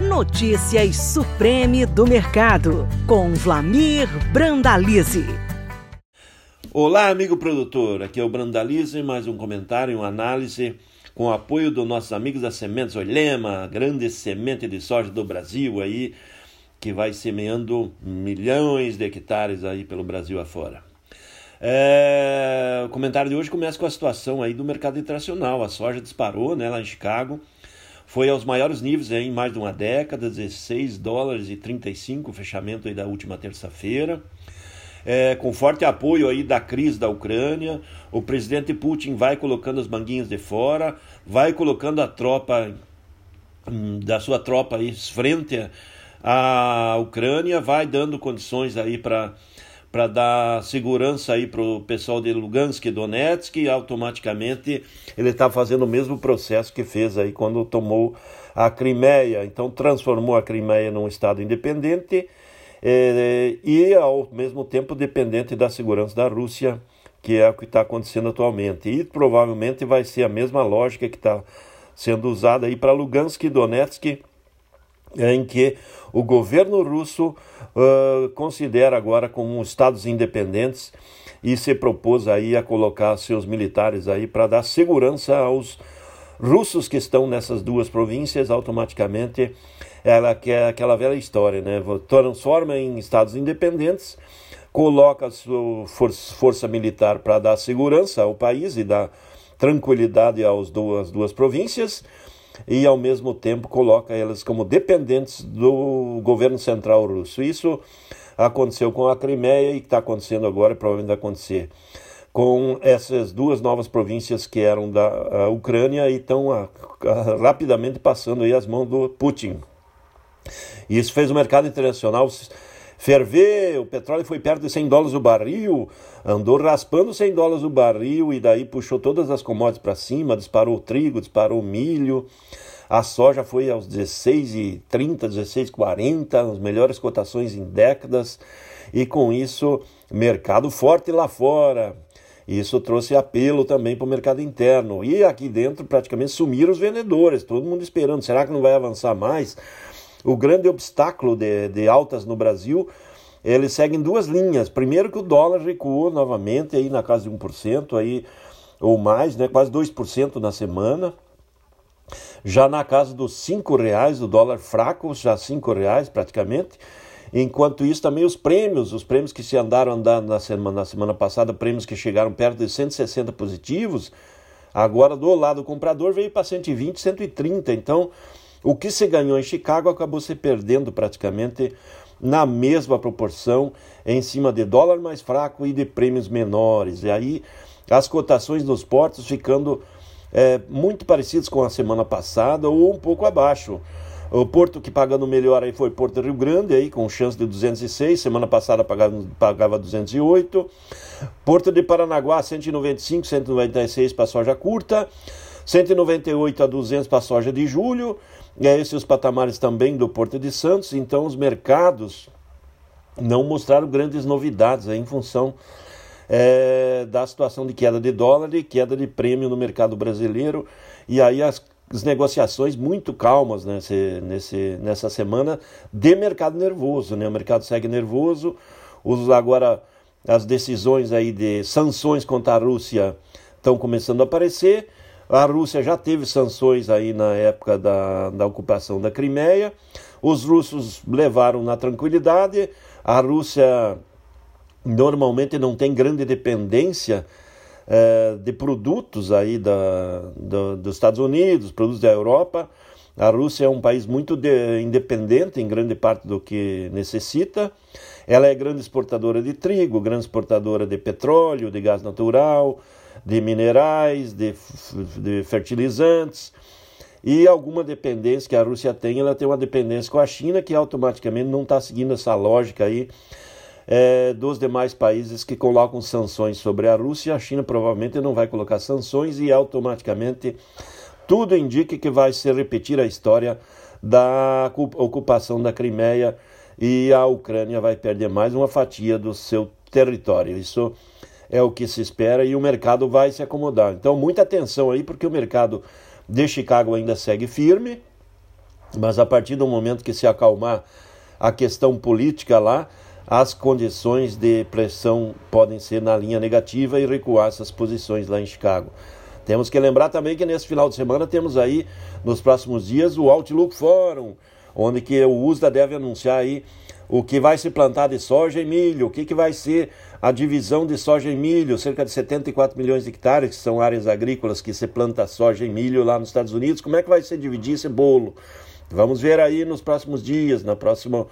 Notícias Supreme do Mercado, com Vlamir Brandalize. Olá, amigo produtor. Aqui é o Brandalize, mais um comentário, uma análise com o apoio dos nossos amigos da Sementes Olema, grande semente de soja do Brasil aí, que vai semeando milhões de hectares aí pelo Brasil afora. É, o comentário de hoje começa com a situação aí do mercado internacional. A soja disparou né, lá em Chicago, foi aos maiores níveis em mais de uma década, 16 dólares e 35, fechamento aí da última terça-feira. É, com forte apoio aí da crise da Ucrânia, o presidente Putin vai colocando as manguinhas de fora, vai colocando a tropa hum, da sua tropa aí frente à Ucrânia, vai dando condições aí para para dar segurança aí para o pessoal de Lugansk e Donetsk e automaticamente ele está fazendo o mesmo processo que fez aí quando tomou a Crimeia. Então transformou a Crimeia num estado independente é, e ao mesmo tempo dependente da segurança da Rússia, que é o que está acontecendo atualmente. E provavelmente vai ser a mesma lógica que está sendo usada aí para Lugansk e Donetsk, em que o governo russo uh, considera agora como estados independentes e se propôs aí a colocar seus militares aí para dar segurança aos russos que estão nessas duas províncias automaticamente ela quer aquela velha história, né? Transforma em estados independentes, coloca sua força, força militar para dar segurança ao país e dar tranquilidade às duas, duas províncias e ao mesmo tempo coloca elas como dependentes do governo central russo. Isso aconteceu com a Crimeia e está acontecendo agora, provavelmente vai acontecer com essas duas novas províncias que eram da Ucrânia e estão ah, ah, rapidamente passando aí as mãos do Putin. Isso fez o mercado internacional ferver, o petróleo foi perto de 100 dólares o barril, andou raspando 100 dólares o barril e daí puxou todas as commodities para cima, disparou o trigo, disparou o milho, a soja foi aos 16,30, 16,40, as melhores cotações em décadas, e com isso, mercado forte lá fora. Isso trouxe apelo também para o mercado interno. E aqui dentro praticamente sumiram os vendedores, todo mundo esperando. Será que não vai avançar mais? O grande obstáculo de, de altas no Brasil, eles seguem duas linhas. Primeiro que o dólar recuou novamente aí na casa de 1%, aí, ou mais, né, quase 2% na semana. Já na casa dos cinco reais, o dólar fraco, já cinco reais praticamente. Enquanto isso, também os prêmios, os prêmios que se andaram andando na semana, na semana passada, prêmios que chegaram perto de 160 positivos, agora do lado do comprador veio para 120, 130. Então, o que se ganhou em Chicago acabou se perdendo praticamente na mesma proporção em cima de dólar mais fraco e de prêmios menores. E aí as cotações dos portos ficando é, muito parecidas com a semana passada ou um pouco abaixo. O porto que pagando melhor aí foi Porto Rio Grande, aí, com chance de 206, semana passada pagava, pagava 208. Porto de Paranaguá, 195, 196 para soja curta, 198 a 200 para soja de julho, e esses os patamares também do Porto de Santos, então os mercados não mostraram grandes novidades aí, em função é, da situação de queda de dólar e queda de prêmio no mercado brasileiro. E aí as, as negociações muito calmas nesse, nesse, nessa semana de mercado nervoso. Né? O mercado segue nervoso. Os, agora as decisões aí de sanções contra a Rússia estão começando a aparecer. A Rússia já teve sanções aí na época da, da ocupação da Crimeia. Os russos levaram na tranquilidade. A Rússia normalmente não tem grande dependência eh, de produtos aí da, da, dos Estados Unidos, produtos da Europa. A Rússia é um país muito de, independente em grande parte do que necessita. Ela é grande exportadora de trigo, grande exportadora de petróleo, de gás natural, de minerais, de, de fertilizantes e alguma dependência que a Rússia tem, ela tem uma dependência com a China que automaticamente não está seguindo essa lógica aí é, dos demais países que colocam sanções sobre a Rússia. A China provavelmente não vai colocar sanções e automaticamente tudo indica que vai se repetir a história da ocupação da Crimeia e a Ucrânia vai perder mais uma fatia do seu território. Isso é o que se espera e o mercado vai se acomodar. Então, muita atenção aí, porque o mercado de Chicago ainda segue firme. Mas a partir do momento que se acalmar a questão política lá, as condições de pressão podem ser na linha negativa e recuar essas posições lá em Chicago. Temos que lembrar também que nesse final de semana temos aí, nos próximos dias, o Outlook Forum, onde que o USDA deve anunciar aí o que vai se plantar de soja e milho, o que, que vai ser a divisão de soja e milho, cerca de 74 milhões de hectares, que são áreas agrícolas que se planta soja e milho lá nos Estados Unidos, como é que vai ser dividir esse bolo? Vamos ver aí nos próximos dias, na próxima,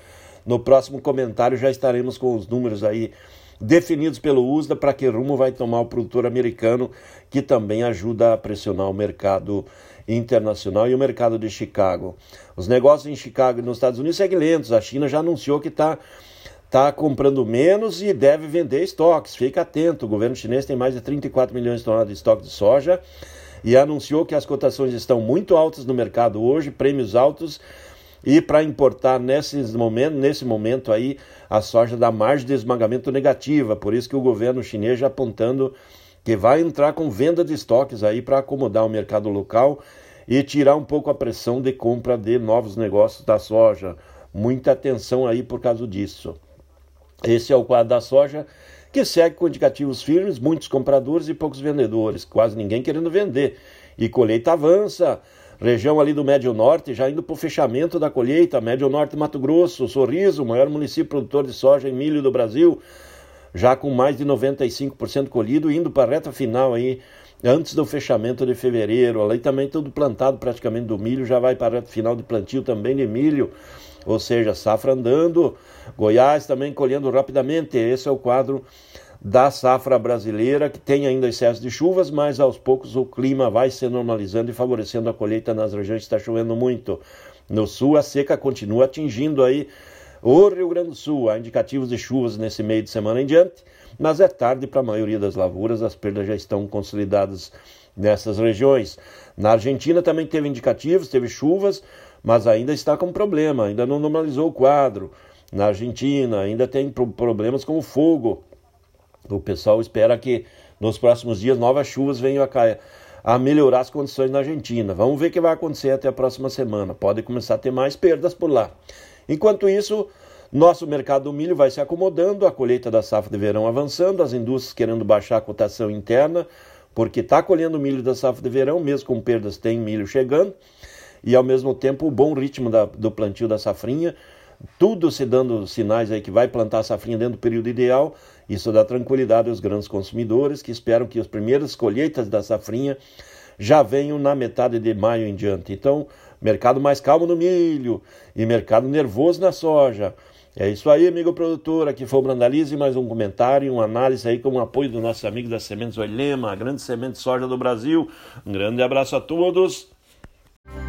no próximo comentário já estaremos com os números aí definidos pelo USDA para que rumo vai tomar o produtor americano, que também ajuda a pressionar o mercado internacional e o mercado de Chicago. Os negócios em Chicago e nos Estados Unidos seguem lentos. A China já anunciou que está tá comprando menos e deve vender estoques. Fique atento, o governo chinês tem mais de 34 milhões de toneladas de estoque de soja e anunciou que as cotações estão muito altas no mercado hoje, prêmios altos, e para importar nesses momentos, nesse momento aí a soja da margem de esmagamento negativa. Por isso que o governo chinês já apontando que vai entrar com venda de estoques aí para acomodar o mercado local e tirar um pouco a pressão de compra de novos negócios da soja. Muita atenção aí por causa disso. Esse é o quadro da soja que segue com indicativos firmes, muitos compradores e poucos vendedores, quase ninguém querendo vender. E colheita avança, região ali do Médio Norte, já indo para o fechamento da colheita, Médio Norte Mato Grosso, Sorriso, maior município produtor de soja e milho do Brasil, já com mais de 95% colhido, indo para a reta final aí, antes do fechamento de fevereiro. Ali também tudo plantado praticamente do milho, já vai para a reta final de plantio também de milho, ou seja, safra andando. Goiás também colhendo rapidamente. Esse é o quadro da safra brasileira, que tem ainda excesso de chuvas, mas aos poucos o clima vai se normalizando e favorecendo a colheita nas regiões que está chovendo muito. No sul, a seca continua atingindo aí o Rio Grande do Sul. Há indicativos de chuvas nesse meio de semana em diante, mas é tarde para a maioria das lavouras, as perdas já estão consolidadas nessas regiões. Na Argentina também teve indicativos, teve chuvas, mas ainda está com problema, ainda não normalizou o quadro. Na Argentina ainda tem problemas com o fogo. O pessoal espera que nos próximos dias novas chuvas venham a cair a melhorar as condições na Argentina. Vamos ver o que vai acontecer até a próxima semana. Pode começar a ter mais perdas por lá. Enquanto isso, nosso mercado do milho vai se acomodando, a colheita da safra de verão avançando, as indústrias querendo baixar a cotação interna, porque está colhendo milho da safra de verão, mesmo com perdas, tem milho chegando, e ao mesmo tempo o bom ritmo da, do plantio da safrinha, tudo se dando sinais aí que vai plantar a safrinha dentro do período ideal, isso dá tranquilidade aos grandes consumidores que esperam que as primeiras colheitas da safrinha já venham na metade de maio em diante. Então, mercado mais calmo no milho e mercado nervoso na soja. É isso aí, amigo produtor. Aqui foi o Brandalize, mais um comentário, uma análise aí com o apoio do nosso amigo da Sementes Oilema, a grande semente de soja do Brasil. Um grande abraço a todos.